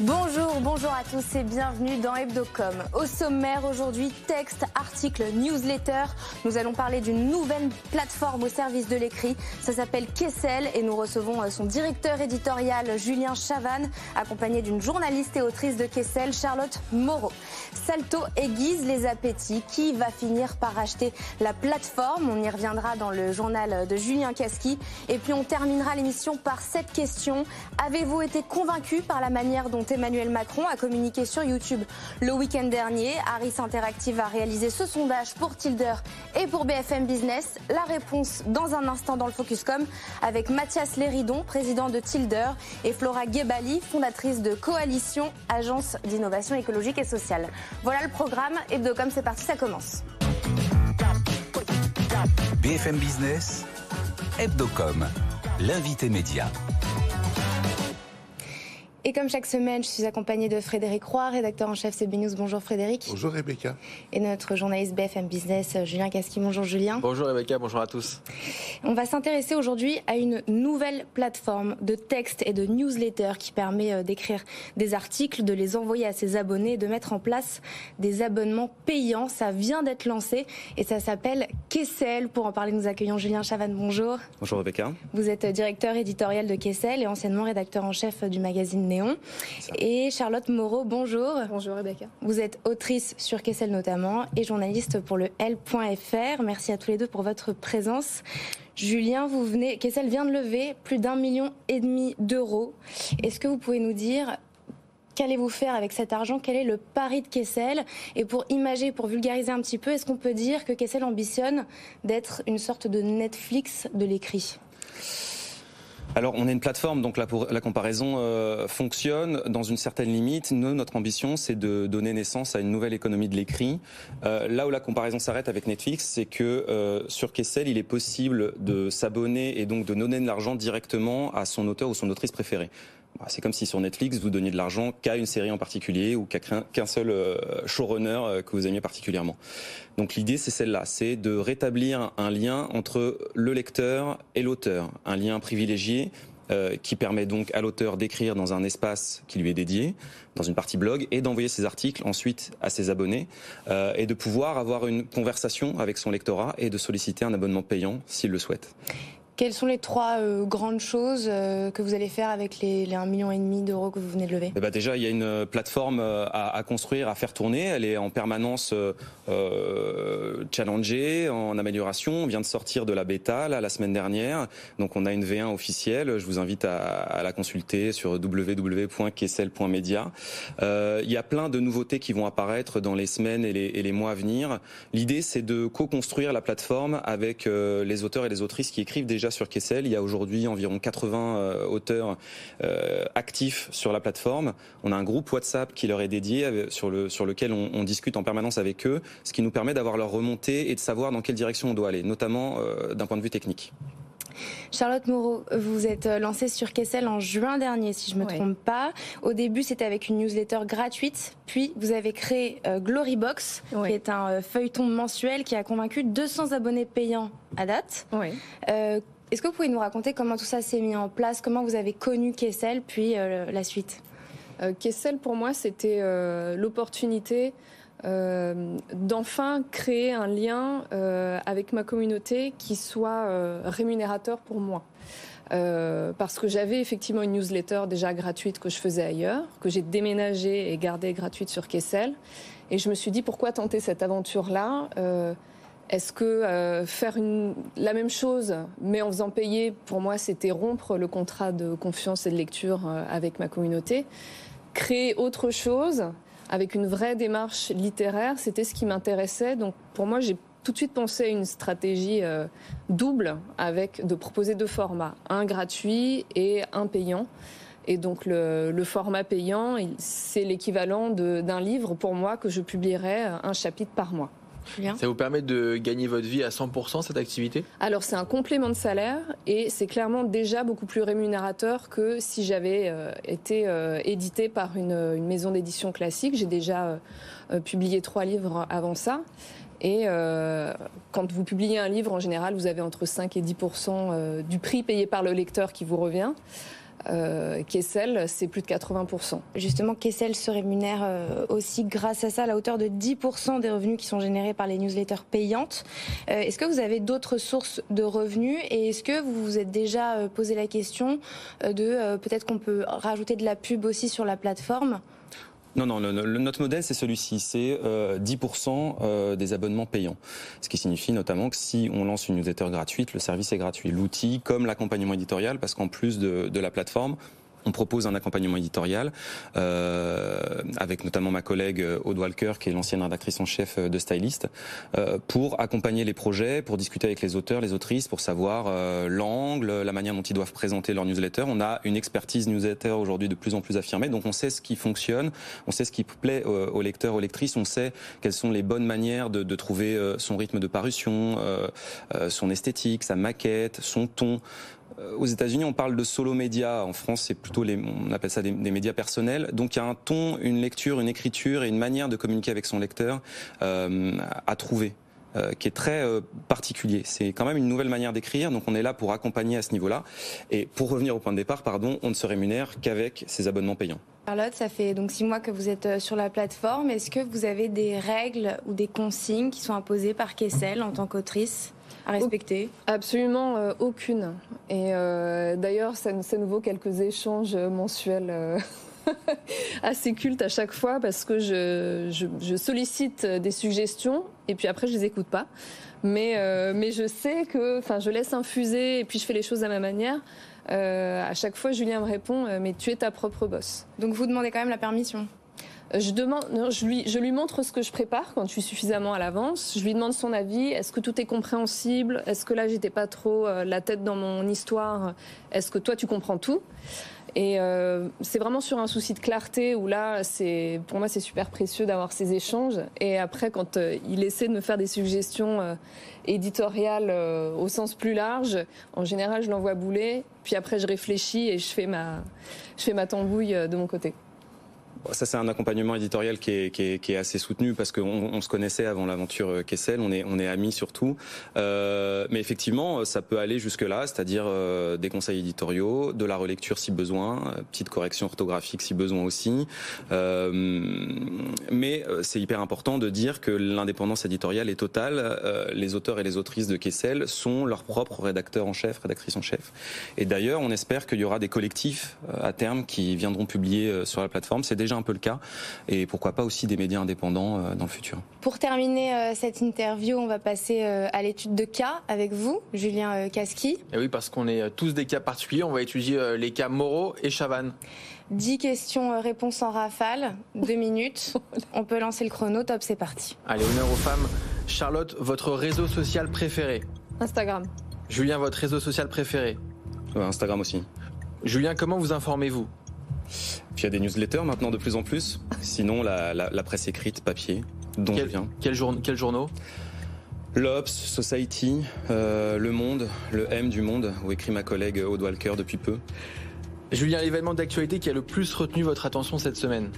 Bonjour, bonjour à tous et bienvenue dans Hebdocom. Au sommaire aujourd'hui, texte, article, newsletter. Nous allons parler d'une nouvelle plateforme au service de l'écrit. Ça s'appelle Kessel et nous recevons euh, son directeur éditorial Julien Chavannes, accompagné d'une journaliste et autrice de Kessel, Charlotte Moreau. Salto aiguise les appétits. Qui va finir par acheter la plateforme? On y reviendra dans le journal de Julien Casqui. Et puis on terminera l'émission par cette question. Avez-vous été convaincu par la manière dont Emmanuel Macron a communiqué sur YouTube le week-end dernier. Harris Interactive a réalisé ce sondage pour Tilder et pour BFM Business. La réponse dans un instant dans le Focuscom avec Mathias Léridon, président de Tilder, et Flora Gebali, fondatrice de Coalition, agence d'innovation écologique et sociale. Voilà le programme. Hebdocom, c'est parti, ça commence. BFM Business, Hebdocom, l'invité média. Et comme chaque semaine, je suis accompagnée de Frédéric Roy, rédacteur en chef CB News. Bonjour Frédéric. Bonjour Rebecca. Et notre journaliste BFM Business, Julien Casqui. Bonjour Julien. Bonjour Rebecca, bonjour à tous. On va s'intéresser aujourd'hui à une nouvelle plateforme de texte et de newsletter qui permet euh, d'écrire des articles, de les envoyer à ses abonnés et de mettre en place des abonnements payants. Ça vient d'être lancé et ça s'appelle Kessel. Pour en parler, nous accueillons Julien Chavannes. Bonjour. Bonjour Rebecca. Vous êtes directeur éditorial de Kessel et anciennement rédacteur en chef du magazine et Charlotte Moreau, bonjour. Bonjour Rebecca. Vous êtes autrice sur Kessel notamment et journaliste pour le L.fr. Merci à tous les deux pour votre présence. Julien, vous venez, Kessel vient de lever plus d'un million et demi d'euros. Est-ce que vous pouvez nous dire qu'allez-vous faire avec cet argent? Quel est le pari de Kessel? Et pour imager, pour vulgariser un petit peu, est-ce qu'on peut dire que Kessel ambitionne d'être une sorte de Netflix de l'écrit? Alors, on est une plateforme, donc la, la comparaison euh, fonctionne dans une certaine limite. Nous, notre ambition, c'est de donner naissance à une nouvelle économie de l'écrit. Euh, là où la comparaison s'arrête avec Netflix, c'est que euh, sur Kessel, il est possible de s'abonner et donc de donner de l'argent directement à son auteur ou son autrice préférée. Bah, c'est comme si sur Netflix, vous donniez de l'argent qu'à une série en particulier ou qu'à qu'un seul showrunner que vous aimiez particulièrement. Donc l'idée, c'est celle-là, c'est de rétablir un lien entre le lecteur et l'auteur, un lien privilégié euh, qui permet donc à l'auteur d'écrire dans un espace qui lui est dédié, dans une partie blog, et d'envoyer ses articles ensuite à ses abonnés, euh, et de pouvoir avoir une conversation avec son lectorat et de solliciter un abonnement payant s'il le souhaite. Quelles sont les trois euh, grandes choses euh, que vous allez faire avec les, les 1,5 million d'euros que vous venez de lever? Eh ben Déjà, il y a une euh, plateforme à, construire, à faire tourner. Elle est en permanence challengée, en amélioration. On vient de sortir de la bêta là, la semaine dernière. Donc on a une V1 officielle. Je vous invite à, la consulter sur www.kessel.media. Il y a plein de nouveautés qui vont apparaître dans les semaines et les mois à venir. L'idée, c'est de co-construire la plateforme avec les auteurs et les autrices qui écrivent déjà sur Kessel. Il y a aujourd'hui environ 80 euh, auteurs euh, actifs sur la plateforme. On a un groupe WhatsApp qui leur est dédié, euh, sur, le, sur lequel on, on discute en permanence avec eux, ce qui nous permet d'avoir leur remontée et de savoir dans quelle direction on doit aller, notamment d'un point de vue technique. Charlotte Moreau, vous êtes lancée sur Kessel en juin dernier, si je ne me trompe pas. Au début, c'était avec une newsletter gratuite. Puis, vous avez créé euh, Glorybox, qui est un euh, feuilleton mensuel qui a convaincu 200 abonnés payants à date. Oui. Euh, est-ce que vous pouvez nous raconter comment tout ça s'est mis en place, comment vous avez connu Kessel, puis euh, la suite? Euh, Kessel, pour moi, c'était euh, l'opportunité d'enfin créer un lien avec ma communauté qui soit rémunérateur pour moi. Parce que j'avais effectivement une newsletter déjà gratuite que je faisais ailleurs, que j'ai déménagée et gardée gratuite sur Kessel. Et je me suis dit pourquoi tenter cette aventure-là? Est-ce que euh, faire la même chose, mais en faisant payer, pour moi, c'était rompre le contrat de confiance et de lecture euh, avec ma communauté Créer autre chose, avec une vraie démarche littéraire, c'était ce qui m'intéressait. Donc pour moi, j'ai tout de suite pensé à une stratégie euh, double avec de proposer deux formats, un gratuit et un payant. Et donc le, le format payant, c'est l'équivalent d'un livre pour moi que je publierais un chapitre par mois. Ça vous permet de gagner votre vie à 100% cette activité? Alors c'est un complément de salaire et c'est clairement déjà beaucoup plus rémunérateur que si j'avais euh, été euh, édité par une, une maison d'édition classique. J'ai déjà euh, publié trois livres avant ça. Et euh, quand vous publiez un livre, en général, vous avez entre 5 et 10% du prix payé par le lecteur qui vous revient. Euh, Kessel, c'est plus de 80%. Justement, Kessel se rémunère euh, aussi grâce à ça à la hauteur de 10% des revenus qui sont générés par les newsletters payantes. Euh, est-ce que vous avez d'autres sources de revenus et est-ce que vous vous êtes déjà posé la question de peut-être qu'on peut rajouter de la pub aussi sur la plateforme? Non, non, notre modèle, c'est celui-ci. C'est 10% des abonnements payants. Ce qui signifie notamment que si on lance une newsletter gratuite, le service est gratuit. L'outil, comme l'accompagnement éditorial, parce qu'en plus de, de la plateforme, on propose un accompagnement éditorial euh, avec notamment ma collègue euh, Aude Walker, qui est l'ancienne rédactrice en chef euh, de Stylist, pour accompagner les projets, pour discuter avec les auteurs, les autrices, pour savoir l'angle, la manière dont ils doivent présenter leur newsletter. On a une expertise newsletter aujourd'hui de plus en plus affirmée, donc on sait ce qui fonctionne, on sait ce qui plaît aux lecteurs, aux lectrices, on sait quelles sont les bonnes manières de, de trouver son rythme de parution, son esthétique, sa maquette, son ton. Euh, aux États-Unis, on parle de solo média. En France, c'est plutôt on appelle ça des, médias personnels. Donc, il y a un ton, une lecture, une écriture et une manière de communiquer avec son lecteur euh, à trouver. Euh, qui est très particulier. C'est quand même une nouvelle manière d'écrire, donc on est là pour accompagner à ce niveau-là. Et pour revenir au point de départ, pardon, on ne se rémunère qu'avec ces abonnements payants. Charlotte, ça fait donc six mois que vous êtes sur la plateforme. Est-ce que vous avez des règles ou des consignes qui sont imposées par Kessel en tant qu'autrice? À respecter Absolument euh, aucune. Et euh, d'ailleurs, ça, nous vaut quelques échanges mensuels. Euh, assez cultes à chaque fois parce que je, sollicite des suggestions et puis après je les écoute pas. Mais, mais je sais que, enfin, je laisse infuser et puis je fais les choses à ma manière. à chaque fois, Julien me répond, mais tu es ta propre boss. Donc vous demandez quand même la permission je, lui, montre ce que je prépare quand je suis suffisamment à l'avance. Je lui demande son avis. Est-ce que tout est compréhensible? Est-ce que là, j'étais pas trop euh, la tête dans mon histoire? Est-ce que toi, tu comprends tout? Et euh, c'est vraiment sur un souci de clarté où là, c'est pour moi, c'est super précieux d'avoir ces échanges. Et après, quand euh, il essaie de me faire des suggestions éditoriales au sens plus large, en général, je l'envoie bouler. Puis après, je réfléchis et je fais ma tambouille de mon côté. Ça, c'est un accompagnement éditorial qui est, qui est, qui est assez soutenu parce qu'on on se connaissait avant l'aventure euh, Kessel, on est, on est amis surtout. Euh, mais effectivement, ça peut aller jusque-là, c'est-à-dire euh, des conseils éditoriaux, de la relecture si besoin, euh, petite correction orthographique si besoin aussi. Euh, mais c'est hyper important de dire que l'indépendance éditoriale est totale. les auteurs et les autrices de Kessel sont leurs propres rédacteurs en chef, rédactrices en chef. Et d'ailleurs, on espère qu'il y aura des collectifs à terme qui viendront publier sur la plateforme. C'est déjà un peu le cas. Et pourquoi pas aussi des médias indépendants euh, dans le futur. Pour terminer euh, cette interview, on va passer euh, à l'étude de cas avec vous, Julien Kaski. Et eh oui, parce qu'on est tous des cas particuliers. On va étudier les cas Moreau et Chavannes. 10 questions, réponses en rafale, 2 minutes. On peut lancer le chrono, top, c'est parti. Allez, honneur aux femmes. Charlotte, votre réseau social préféré? Instagram. Julien, votre réseau social préféré? Instagram aussi. Julien, comment vous informez-vous? Puis il y a des newsletters maintenant de plus en plus. Sinon, la, presse écrite, papier, dont quel, je viens. Quels journaux? L'Obs, Society, euh, Le Monde, le M du Monde, où écrit ma collègue Aude Walker depuis peu. Julien, l'événement d'actualité qui a le plus retenu votre attention cette semaine?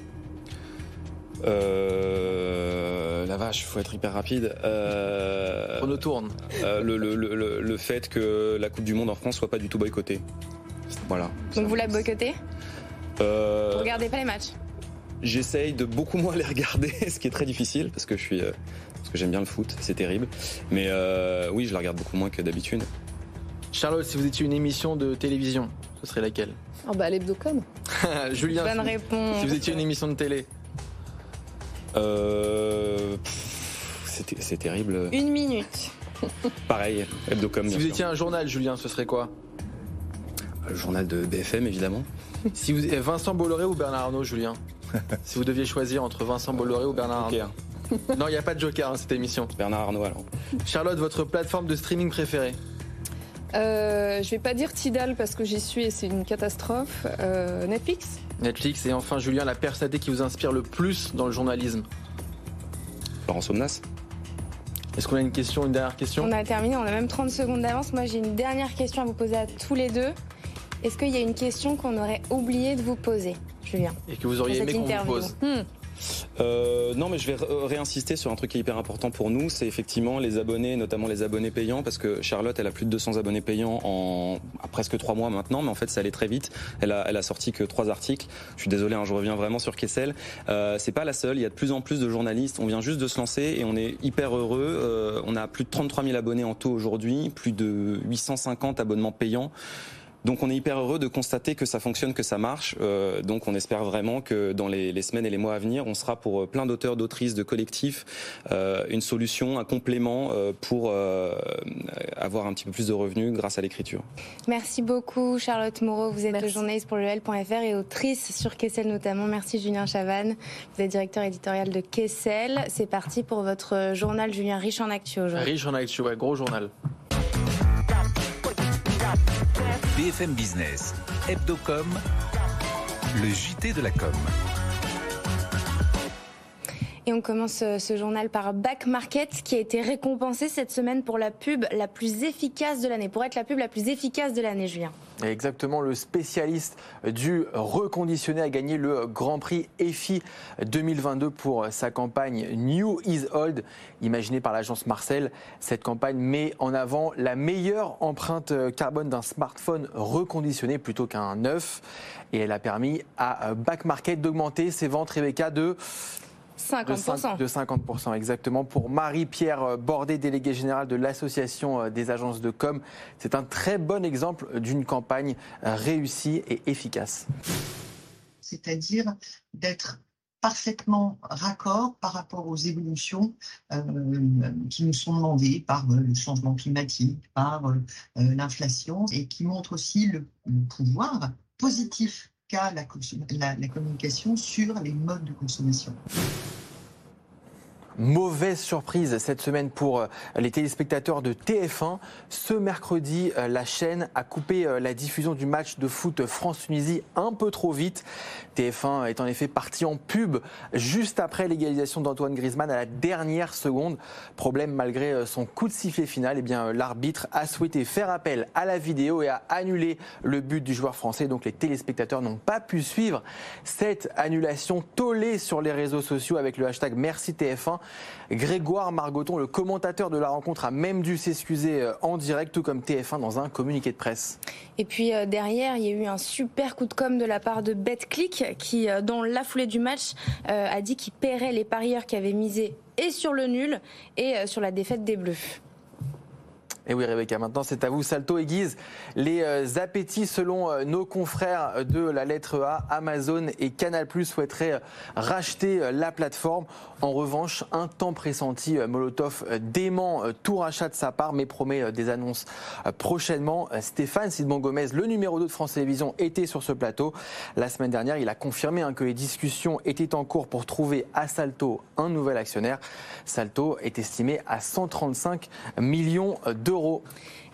Euh, la vache, faut être hyper rapide. Euh, On tourne. Euh, le, le, fait que la Coupe du Monde en France soit pas du tout boycottée. Voilà. Donc vous la boycottez? Euh, Vous regardez pas les matchs J'essaye de beaucoup moins les regarder, ce qui est très difficile parce que je suis, euh, parce que j'aime bien le foot, c'est terrible. Mais euh, oui, je la regarde beaucoup moins que d'habitude. Charlotte, si vous étiez une émission de télévision, ce serait laquelle? Oh bah l'hebdocom. Julien, Bonne réponse. si vous étiez une émission de télé euh, c'est terrible. Une minute. Pareil, Hebdocom. Si vous étiez un journal, Julien, ce serait quoi? Le journal de BFM, évidemment. Si vous, Vincent Bolloré ou Bernard Arnault, Julien Si vous deviez choisir entre Vincent Bolloré ou Bernard Arnault Non, il n'y a pas de joker dans cette émission. Bernard Arnault alors. Charlotte, votre plateforme de streaming préférée euh, je vais pas dire Tidal parce que j'y suis et c'est une catastrophe. Euh, Netflix Netflix et enfin Julien, la personnalité qui vous inspire le plus dans le journalisme Laurent Somnas. Est-ce qu'on a une question, une dernière question? On a terminé, on a même 30 secondes d'avance. Moi j'ai une dernière question à vous poser à tous les deux. Est-ce qu'il y a une question qu'on aurait oublié de vous poser, Julien Et que vous auriez aimé qu'on vous pose hmm. euh, Non, mais je vais réinsister sur un truc qui est hyper important pour nous, c'est effectivement les abonnés, notamment les abonnés payants, parce que Charlotte, elle a plus de 200 abonnés payants en presque trois mois maintenant, mais en fait, ça allait très vite. Elle a, elle a sorti que trois articles. Je suis désolé, hein, je reviens vraiment sur Kessel. Euh, c'est pas la seule. Il y a de plus en plus de journalistes. On vient juste de se lancer et on est hyper heureux. Euh, on a plus de 33 000 abonnés en tout aujourd'hui, plus de 850 abonnements payants. Donc on est hyper heureux de constater que ça fonctionne, que ça marche. Euh, donc on espère vraiment que dans les, semaines et les mois à venir, on sera pour euh, plein d'auteurs, d'autrices, de collectifs, euh, une solution, un complément pour avoir un petit peu plus de revenus grâce à l'écriture. Merci beaucoup Charlotte Moreau. Vous êtes journaliste pour le L.fr et autrice sur Kessel notamment. Merci Julien Chavanne. Vous êtes directeur éditorial de Kessel. C'est parti pour votre journal Julien riche en actu aujourd'hui. Riche en actu, ouais, gros journal. BFM Business, Hebdocom, le JT de la com. Et on commence euh, ce journal par Back Market qui a été récompensé cette semaine pour la pub la plus efficace de l'année, pour être la pub la plus efficace de l'année, Julien. Exactement, le spécialiste du reconditionné a gagné le Grand Prix EFI 2022 pour sa campagne New is Old, imaginée par l'agence Marcel. Cette campagne met en avant la meilleure empreinte carbone d'un smartphone reconditionné plutôt qu'un neuf. Et elle a permis à Back Market d'augmenter ses ventes, Rebecca, de 50%. De 50%, exactement. Pour Marie-Pierre Bordet, déléguée générale de l'Association euh, des agences de com, c'est un très bon exemple d'une campagne euh, réussie et efficace. C'est-à-dire d'être parfaitement raccord par rapport aux évolutions euh, qui nous sont demandées par le changement climatique, par l'inflation, et qui montrent aussi le pouvoir positif la, la, communication sur les modes de consommation. Mauvaise surprise cette semaine pour euh, les téléspectateurs de TF1. Ce mercredi, euh, la chaîne a coupé euh, la diffusion du match de foot France-Tunisie un peu trop vite. TF1 est en effet parti en pub juste après l'égalisation d'Antoine Griezmann à la dernière seconde. Problème malgré son coup de sifflet final, eh bien l'arbitre a souhaité faire appel à la vidéo et a annulé le but du joueur français. Donc les téléspectateurs n'ont pas pu suivre cette annulation tollée sur les réseaux sociaux avec le hashtag Merci TF1. Grégoire Margoton, le commentateur de la rencontre, a même dû s'excuser euh, en direct, tout comme TF1 dans un communiqué de presse. Et puis euh, derrière, il y a eu un super coup de com de la part de BetClick qui, euh, dans la foulée du match, a dit qu'il paierait les parieurs qui avaient misé et sur le nul et sur la défaite des Bleus. Et oui, Rebecca, maintenant c'est à vous. Salto aiguise les euh, appétits selon euh, nos confrères de la lettre A. Amazon et Canal Plus souhaiteraient euh, racheter la plateforme. En revanche, un temps pressenti, Molotov dément tout rachat de sa part, mais promet des annonces prochainement. Stéphane Sidmon Gomez, le numéro 2 de France Télévisions, était sur ce plateau. La semaine dernière, il a confirmé hein, que les discussions étaient en cours pour trouver à Salto un nouvel actionnaire. Salto est estimé à 135 millions d'euros.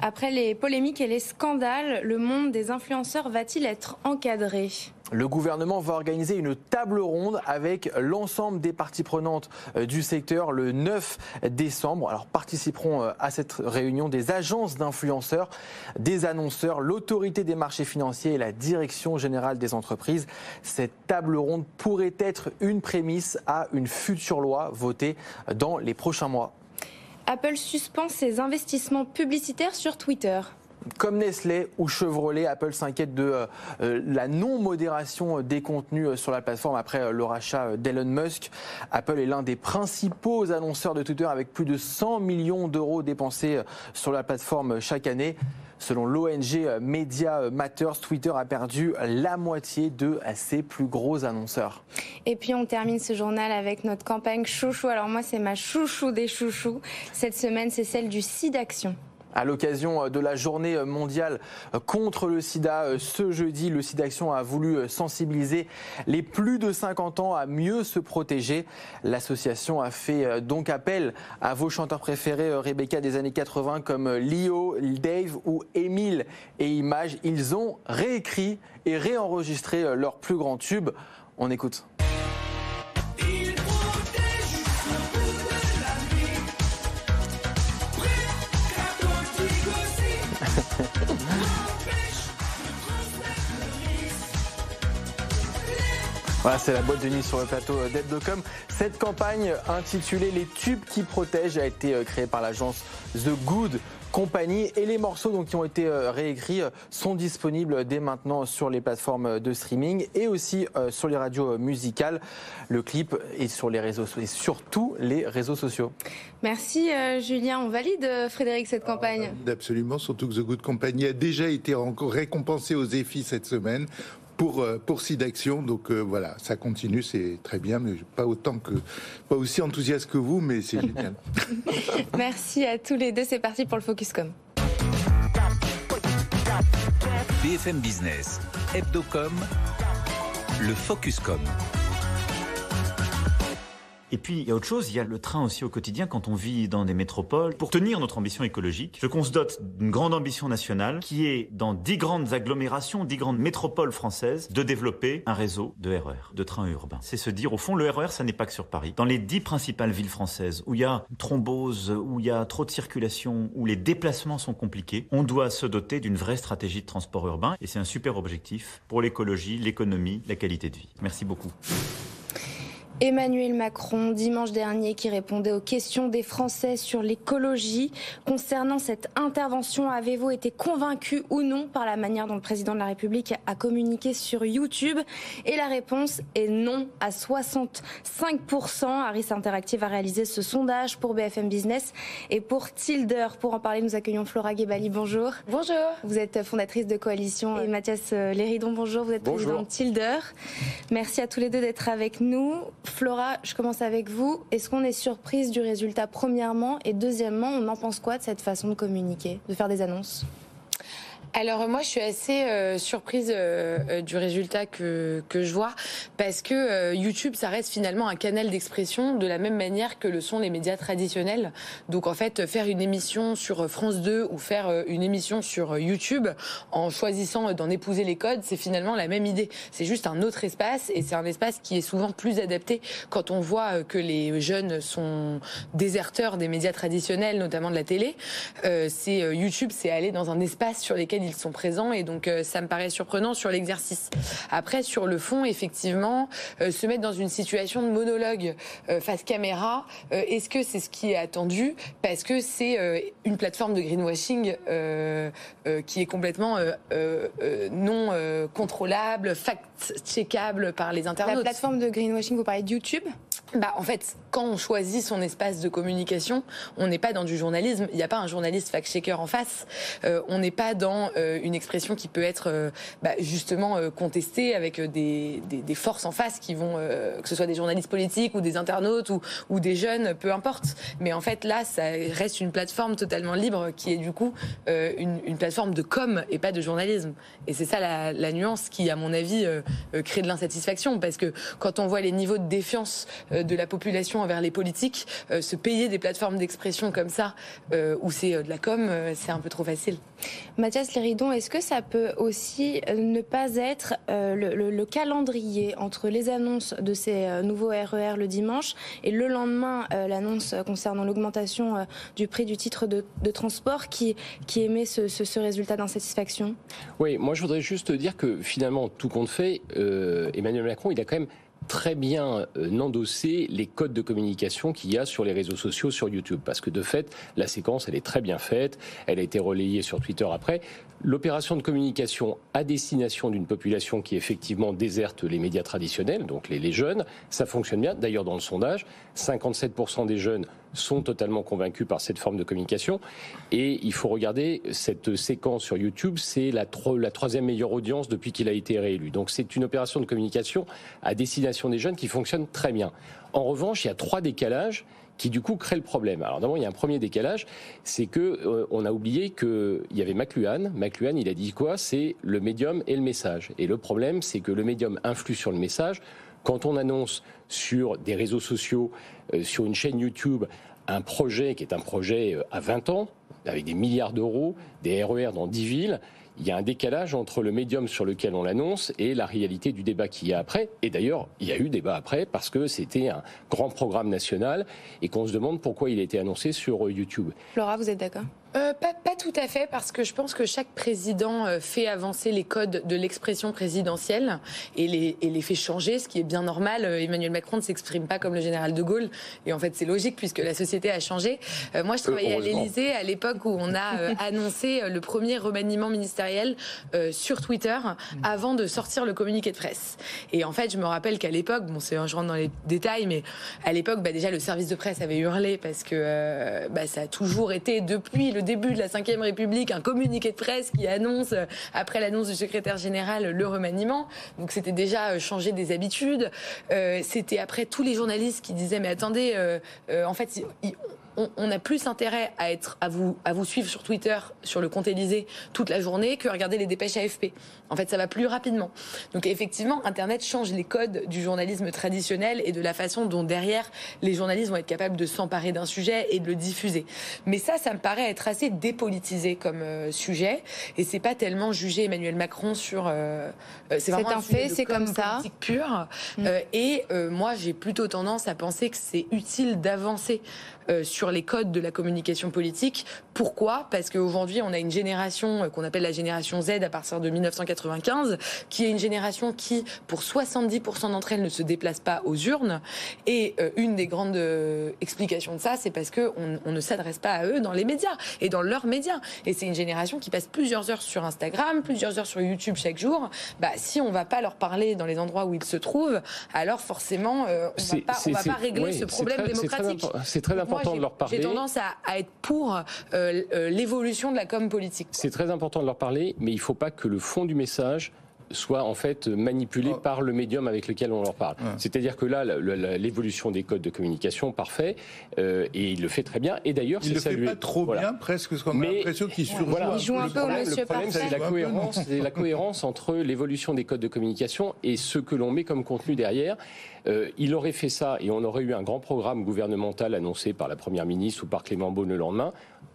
Après les polémiques et les scandales, le monde des influenceurs va-t-il être encadré? Le gouvernement va organiser une table ronde avec l'ensemble des parties prenantes euh, du secteur le 9 décembre. Alors participeront euh, à cette réunion des agences d'influenceurs, des annonceurs, l'autorité des marchés financiers et la direction générale des entreprises. Cette table ronde pourrait être une prémisse à une future loi votée dans les prochains mois. Apple suspend ses investissements publicitaires sur Twitter. Comme Nestlé ou Chevrolet, Apple s'inquiète de euh, euh, la non-modération des contenus euh, sur la plateforme après le rachat d'Elon Musk. Apple est l'un des principaux annonceurs de Twitter avec plus de 100 millions d'euros dépensés sur la plateforme chaque année. Selon l'ONG Media Matters, Twitter a perdu la moitié de ses plus gros annonceurs. Et puis on termine ce journal avec notre campagne chouchou. Alors moi c'est ma chouchou des chouchous. Cette semaine c'est celle du SIDAction. À l'occasion de la journée mondiale contre le sida, ce jeudi, le SIDAction a voulu sensibiliser les plus de 50 ans à mieux se protéger. L'association a fait donc appel à vos chanteurs préférés, Rebecca, des années 80, comme Lio, Dave ou Émile et Image. Ils ont réécrit et réenregistré leurs plus grands tubes. On écoute. Voilà, c'est la boîte de nuit sur le plateau d'Hebdocom. Cette campagne intitulée Les tubes qui protègent a été euh, créée par l'agence The Good Company et les morceaux donc, qui ont été euh, réécrits euh, sont disponibles dès maintenant sur les plateformes de streaming et aussi sur les radios musicales. Le clip est sur les réseaux et surtout les réseaux sociaux. Merci Julien, on valide Frédéric cette campagne. Absolument, surtout que The Good Company a déjà été récompensé aux EFI cette semaine pour euh, pour SIDAction. Donc euh, voilà, ça continue, c'est très bien, mais pas autant que pas aussi enthousiaste que vous, mais c'est génial. Merci à tous les deux. C'est parti pour le Focuscom. BFM Business, Hebdocom, le Focuscom. Et puis, il y a autre chose, il y a le train aussi au quotidien quand on vit dans des métropoles. Pour tenir notre ambition écologique, je qu'on se dote d'une grande ambition nationale qui est, dans dix grandes agglomérations, dix grandes métropoles françaises, de développer un réseau de RER, e de trains urbains. C'est se dire, au fond, le RER, e ça n'est pas que sur Paris. Dans les dix principales villes françaises où il y a thrombose, où il y a trop de circulation, où les déplacements sont compliqués, on doit se doter d'une vraie stratégie de transport urbain. Et c'est un super objectif pour l'écologie, l'économie, la qualité de vie. Merci beaucoup. Emmanuel Macron, dimanche dernier, qui répondait aux questions des Français sur l'écologie. Concernant cette intervention, avez-vous été convaincu ou non par la manière dont le président de la République a communiqué sur YouTube? Et la réponse est non à 65%. Harris Interactive a réalisé ce sondage pour BFM Business et pour Tilder. Pour en parler, nous accueillons Flora Gebali. Bonjour. Bonjour. Vous êtes fondatrice de Coalition et Mathias Léridon. Bonjour. Vous êtes président de Tilder. Merci à tous les deux d'être avec nous. Flora, je commence avec vous. Est-ce qu'on est surprise du résultat premièrement? Et deuxièmement, on en pense quoi de cette façon de communiquer, de faire des annonces? Alors moi, je suis assez euh, surprise euh, euh, du résultat que, que je vois parce que YouTube, ça reste finalement un canal d'expression de la même manière que le sont les médias traditionnels. Donc en fait, faire une émission sur France 2 ou faire une émission sur YouTube en choisissant d'en épouser les codes, c'est finalement la même idée. C'est juste un autre espace et c'est un espace qui est souvent plus adapté quand on voit que les jeunes sont déserteurs des médias traditionnels, notamment de la télé. c'est YouTube, c'est aller dans un espace sur lequel ils sont présents et donc euh, ça me paraît surprenant sur l'exercice. Après, sur le fond, effectivement, euh, se mettre dans une situation de monologue euh, face caméra, est-ce que c'est ce qui est attendu? Parce que c'est une plateforme de greenwashing qui est complètement non contrôlable, fact-checkable par les internautes. La plateforme de greenwashing, vous parlez de YouTube? Bah, en fait, quand on choisit son espace de communication, on n'est pas dans du journalisme. Il n'y a pas un journaliste fact-checker en face. on n'est pas dans euh, une expression qui peut être euh, bah, justement euh, contestée avec des, des, forces en face qui vont, que ce soit des journalistes politiques ou des internautes ou, ou des jeunes, peu importe. Mais en fait, là, ça reste une plateforme totalement libre qui est du coup une, une, plateforme de com et pas de journalisme. Et c'est ça la, la, nuance qui, à mon avis, crée de l'insatisfaction parce que quand on voit les niveaux de défiance de la population envers les politiques, se payer des plateformes d'expression comme ça, où c'est de la com, c'est un peu trop facile. Mathias Léridon, est-ce que ça peut aussi euh, ne pas être euh, le, calendrier entre les annonces de ces euh, nouveaux RER e le dimanche et le lendemain l'annonce concernant l'augmentation du prix du titre de, transport qui, qui émet ce, ce résultat d'insatisfaction? Oui, moi je voudrais juste dire que finalement, tout compte fait, Emmanuel Macron, il a quand même très bien euh, endosser les codes de communication qu'il y a sur les réseaux sociaux, sur YouTube. Parce que de fait, la séquence, elle est très bien faite. Elle a été relayée sur Twitter après. L'opération de communication à destination d'une population qui effectivement déserte les médias traditionnels, donc les, jeunes, ça fonctionne bien. D'ailleurs, dans le sondage, 57% des jeunes sont totalement convaincus par cette forme de communication. Et il faut regarder cette séquence sur YouTube, c'est la troisième meilleure audience depuis qu'il a été réélu. Donc c'est une opération de communication à destination des jeunes qui fonctionne très bien. En revanche, il y a trois décalages qui du coup créent le problème. Alors d'abord, il y a un premier décalage, c'est que euh, on a oublié qu'il y avait McLuhan. McLuhan, il a dit quoi? C'est le médium et le message. Et le problème, c'est que le médium influe sur le message. Quand on annonce sur des réseaux sociaux, euh, sur une chaîne YouTube, un projet qui est un projet euh, à 20 ans, avec des milliards d'euros, des RER e dans 10 villes, il y a un décalage entre le médium sur lequel on l'annonce et la réalité du débat qu'il y a après. Et d'ailleurs, il y a eu débat après parce que c'était un grand programme national et qu'on se demande pourquoi il a été annoncé sur euh, YouTube. Laura, vous êtes d'accord? Euh, pas, pas, tout à fait, parce que je pense que chaque président euh, fait avancer les codes de l'expression présidentielle et les, et les, fait changer, ce qui est bien normal. Euh, Emmanuel Macron ne s'exprime pas comme le général de Gaulle, et en fait c'est logique puisque la société a changé. Euh, moi, je travaillais à l'Élysée à l'époque où on a annoncé le premier remaniement ministériel sur Twitter avant de sortir le communiqué de presse. Et en fait, je me rappelle qu'à l'époque, bon, c'est, je rentre dans les détails, mais à l'époque, bah, déjà le service de presse avait hurlé parce que bah, ça a toujours été depuis le début de la Ve République un communiqué de presse qui annonce, euh, après l'annonce du secrétaire général, le remaniement. Donc c'était déjà euh, changer des habitudes. Euh, c'était après tous les journalistes qui disaient mais attendez, en fait, on, a plus intérêt à vous à vous suivre sur Twitter sur le compte Élysée toute la journée que à regarder les dépêches AFP. En fait, ça va plus rapidement. Donc effectivement, Internet change les codes du journalisme traditionnel et de la façon dont derrière les journalistes vont être capables de s'emparer d'un sujet et de le diffuser. Mais ça, ça me paraît être assez dépolitisé comme euh, sujet et c'est pas tellement juger Emmanuel Macron sur. Euh, euh, c'est vraiment un, fait, c'est comme ça. Pure. Mm. et moi, j'ai plutôt tendance à penser que c'est utile d'avancer sur les codes de la communication politique. Pourquoi? Parce qu'aujourd'hui, on a une génération qu'on appelle la génération Z à partir de 1995, qui est une génération qui, pour 70% d'entre elles, ne se déplace pas aux urnes. Et euh, une des grandes explications de ça, c'est parce qu'on on ne s'adresse pas à eux dans les médias et dans leurs médias. Et c'est une génération qui passe plusieurs heures sur Instagram, plusieurs heures sur YouTube chaque jour. Bah, si on va pas leur parler dans les endroits où ils se trouvent, alors forcément, on ne va pas régler ce problème démocratique. C'est très important de leur parler. J'ai tendance à, être pour euh, euh, l'évolution de la com politique. C'est très important de leur parler, mais il ne faut pas que le fond du message soit en fait manipulé oh. par le médium avec lequel on leur parle. C'est-à-dire que là, l'évolution des codes de communication, parfait, euh, et il le fait très bien. Et d'ailleurs, c'est salué. Il le fait pas trop bien, presque, parce qu'on a l'impression qu'il surjoue. Voilà. Il joue un peu au monsieur Le problème, c'est la cohérence, la cohérence entre l'évolution des codes de communication et ce que l'on met comme contenu derrière. Euh, il aurait fait ça et on aurait eu un grand programme gouvernemental annoncé par la Première ministre ou par Clément Beaune le lendemain.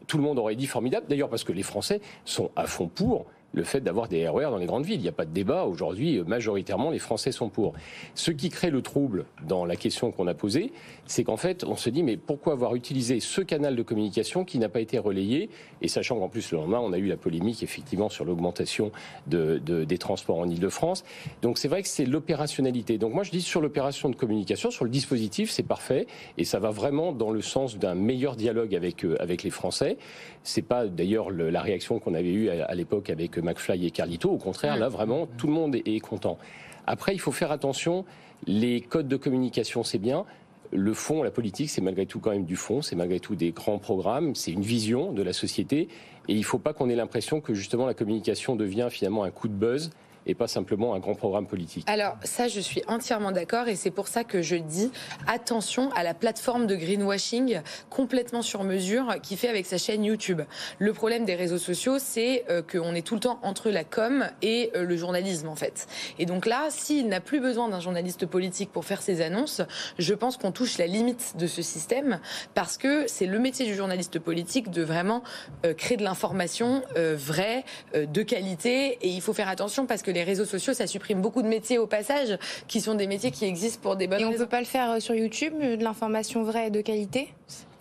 Tout le monde aurait dit formidable, d'ailleurs parce que les Français sont à fond pour le fait d'avoir des RER e dans les grandes villes. Il n'y a pas de débat. Aujourd'hui, majoritairement, les Français sont pour. Ce qui crée le trouble dans la question qu'on a posée, c'est qu'en fait, on se dit, mais pourquoi avoir utilisé ce canal de communication qui n'a pas été relayé? Et sachant qu'en plus, le lendemain, on a eu la polémique, effectivement, sur l'augmentation de, des transports en Ile-de-France. Donc c'est vrai que c'est l'opérationnalité. Donc moi, je dis sur l'opération de communication, sur le dispositif, c'est parfait. Et ça va vraiment dans le sens d'un meilleur dialogue avec, euh, avec les Français. C'est pas d'ailleurs la réaction qu'on avait eue à, l'époque avec McFly et Carlito. Au contraire, là, vraiment, tout le monde est, content. Après, il faut faire attention. Les codes de communication, c'est bien le fond, la politique, c'est malgré tout quand même du fond, c'est malgré tout des grands programmes, c'est une vision de la société, et il ne faut pas qu'on ait l'impression que justement la communication devient finalement un coup de buzz et pas simplement un grand programme politique. Alors ça, je suis entièrement d'accord et c'est pour ça que je dis attention à la plateforme de greenwashing complètement sur mesure qui fait avec sa chaîne YouTube. Le problème des réseaux sociaux, c'est euh, qu'on est tout le temps entre la com et euh, le journalisme en fait. Et donc là, s'il n'a plus besoin d'un journaliste politique pour faire ses annonces, je pense qu'on touche la limite de ce système parce que c'est le métier du journaliste politique de vraiment euh, créer de l'information vraie, de qualité et il faut faire attention parce que que les réseaux sociaux, ça supprime beaucoup de métiers au passage, qui sont des métiers qui existent pour des bonnes Et on ne peut pas le faire euh, sur YouTube, euh, de l'information vraie et de qualité?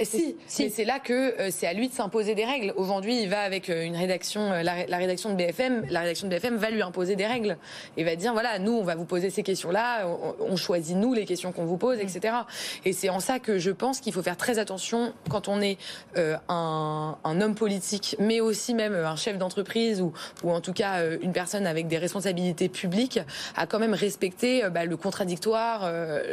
Si, si. c'est là que euh, c'est à lui de s'imposer des règles. Aujourd'hui, il va avec euh, une rédaction, euh, la, rédaction de BFM, la rédaction de BFM va lui imposer des règles et va dire voilà, nous, on va vous poser ces questions-là, on, choisit nous les questions qu'on vous pose, etc. Et c'est en ça que je pense qu'il faut faire très attention quand on est un, homme politique, mais aussi même un chef d'entreprise ou, ou en tout cas une personne avec des responsabilités publiques, à quand même respecter bah, le contradictoire,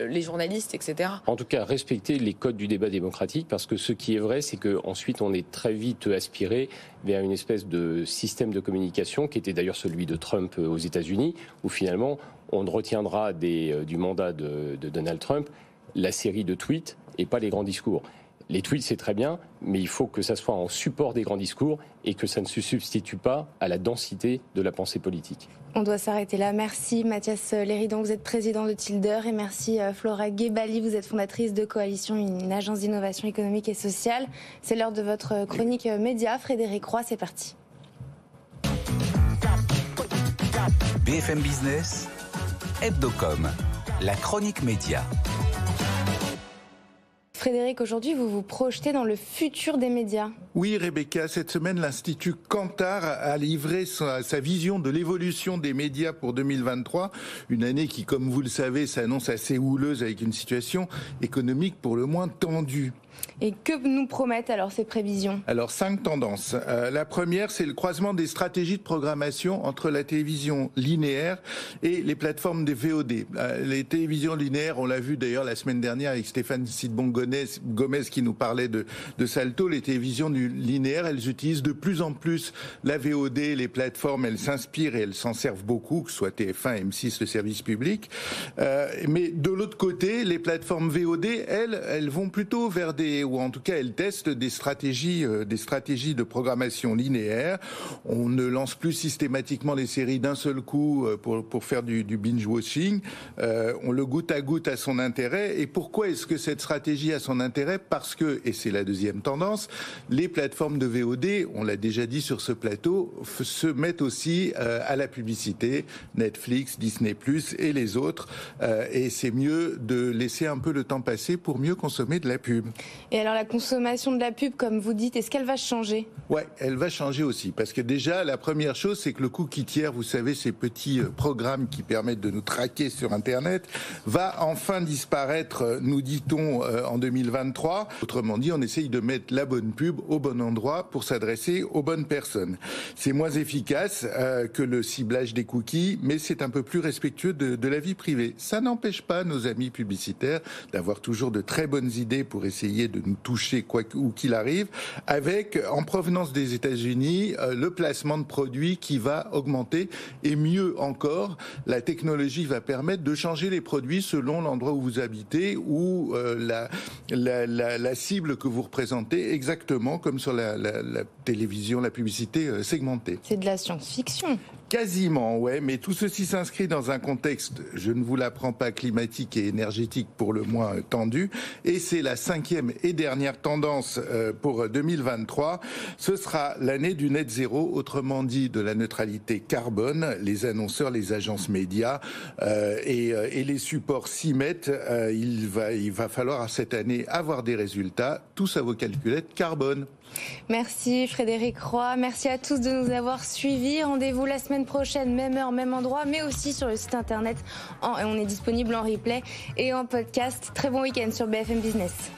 les journalistes, etc. En tout cas, respecter les codes du débat démocratique parce que ce qui est vrai, c'est qu'ensuite on est très vite aspiré vers une espèce de système de communication qui était d'ailleurs celui de Trump aux États-Unis, où finalement on retiendra euh, du mandat de Donald Trump la série de tweets et pas les grands discours. Les tweets, c'est très bien, mais il faut que ça soit en support des grands discours et que ça ne se substitue pas à la densité de la pensée politique. On doit s'arrêter là. Merci Mathias Léridon, vous êtes président de Tilder et merci euh, Flora Gebali, vous êtes fondatrice de Coalition, une agence d'innovation économique et sociale. C'est l'heure de votre chronique média. Frédéric Roy, c'est parti. BFM Business, Hebdocom, la chronique média. Frédéric, aujourd'hui, vous vous projetez dans le futur des médias. Oui, Rebecca, cette semaine, l'Institut Kantar a livré sa, sa vision de l'évolution des médias pour 2023. Une année qui, comme vous le savez, s'annonce assez houleuse avec une situation économique pour le moins tendue. Et que nous promettent alors ces prévisions? Alors, cinq tendances. Euh, la première, c'est le croisement des stratégies de programmation entre la télévision linéaire et les plateformes des VOD. Euh, les télévisions linéaires, on l'a vu d'ailleurs la semaine dernière avec Stéphane Sidbon Gomez qui nous parlait de, Salto. Les télévisions linéaires, elles utilisent de plus en plus la VOD, les plateformes, elles s'inspirent et elles s'en servent beaucoup, que ce soit TF1, M6, le service public. Euh, mais de l'autre côté, les plateformes VOD, elles, elles vont plutôt vers des ou en tout cas elle teste des stratégies, euh, des stratégies de programmation linéaire. On ne lance plus systématiquement les séries d'un seul coup euh, pour, faire du, du binge-watching. On le goûte à goutte à son intérêt. Et pourquoi est-ce que cette stratégie a son intérêt Parce que, et c'est la deuxième tendance, les plateformes de VOD, on l'a déjà dit sur ce plateau, se mettent aussi à la publicité, Netflix, Disney ⁇ et les autres. et c'est mieux de laisser un peu le temps passer pour mieux consommer de la pub. Et alors la consommation de la pub, comme vous dites, est-ce qu'elle va changer? Ouais, elle va changer aussi. Parce que déjà, la première chose, c'est que le cookie tiers, vous savez, ces petits euh, programmes qui permettent de nous traquer sur Internet, va enfin disparaître, euh, nous dit-on, euh, en 2023. Autrement dit, on essaye de mettre la bonne pub au bon endroit pour s'adresser aux bonnes personnes. C'est moins efficace que le ciblage des cookies, mais c'est un peu plus respectueux de, la vie privée. Ça n'empêche pas nos amis publicitaires d'avoir toujours de très bonnes idées pour essayer de nous toucher quoi qu'il arrive, avec en provenance des États-Unis euh, le placement de produits qui va augmenter et mieux encore, la technologie va permettre de changer les produits selon l'endroit où vous habitez ou euh, la, la, la, la, cible que vous représentez, exactement comme sur la, la télévision, la publicité euh, segmentée. C'est de la science-fiction. Quasiment, ouais, mais tout ceci s'inscrit dans un contexte, je ne vous l'apprends pas, climatique et énergétique pour le moins tendu, et c'est la cinquième et dernière tendance euh, pour 2023. Ce sera l'année du net zéro, autrement dit de la neutralité carbone. Les annonceurs, les agences médias euh, et, euh, et, les supports s'y mettent. Euh, il, va, il va falloir cette année avoir des résultats, tous à vos calculettes carbone. Merci Frédéric Roy. Merci à tous de nous avoir suivis. Rendez-vous la semaine prochaine, même heure, même endroit, mais aussi sur le site internet. On est disponible en replay et en podcast. Très bon week-end sur BFM Business.